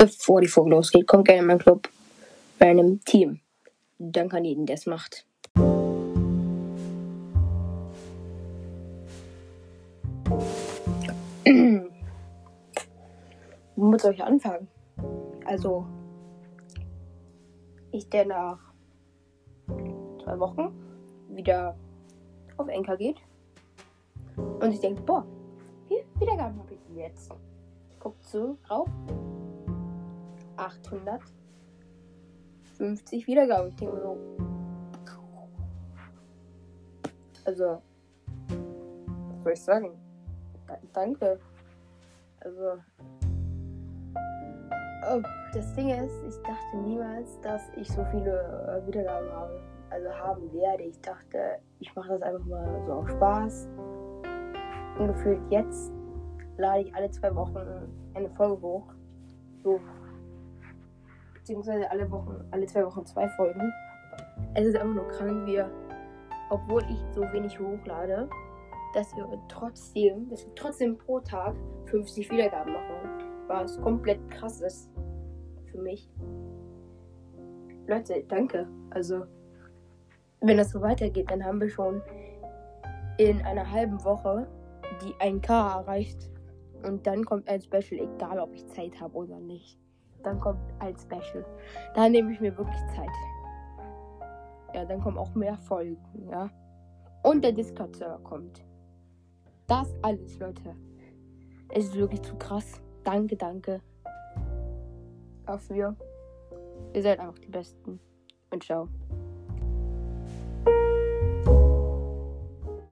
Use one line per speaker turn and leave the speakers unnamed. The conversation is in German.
Bevor die Folge losgeht, kommt gerne in meinen Club bei einem Team. Danke an jeden, der es macht. Womit soll ich anfangen? Also, ich der nach zwei Wochen wieder auf Enker geht und ich denke, boah, wie viele Wiedergaben habe ich jetzt? Ich gucke so drauf. 850 Wiedergaben. Ich denke mir so. Also, was soll ich sagen? Da, danke. Also, oh, das Ding ist, ich dachte niemals, dass ich so viele äh, Wiedergaben habe. Also haben werde. Ich dachte, ich mache das einfach mal so auf Spaß. Und gefühlt jetzt lade ich alle zwei Wochen eine Folge hoch. So. Beziehungsweise alle Wochen, alle zwei Wochen zwei Folgen. Es ist einfach nur krank, wie obwohl ich so wenig hochlade, dass wir trotzdem, dass wir trotzdem pro Tag 50 Wiedergaben machen. Was komplett krass ist für mich. Leute, danke. Also, wenn das so weitergeht, dann haben wir schon in einer halben Woche die 1K erreicht. Und dann kommt ein Special, egal ob ich Zeit habe oder nicht. Dann kommt ein Special. Da nehme ich mir wirklich Zeit. Ja, dann kommen auch mehr Folgen, ja. Und der Discord-Server kommt. Das alles, Leute. Es ist wirklich zu krass. Danke, danke. Dafür. Ihr seid einfach die Besten. Und ciao.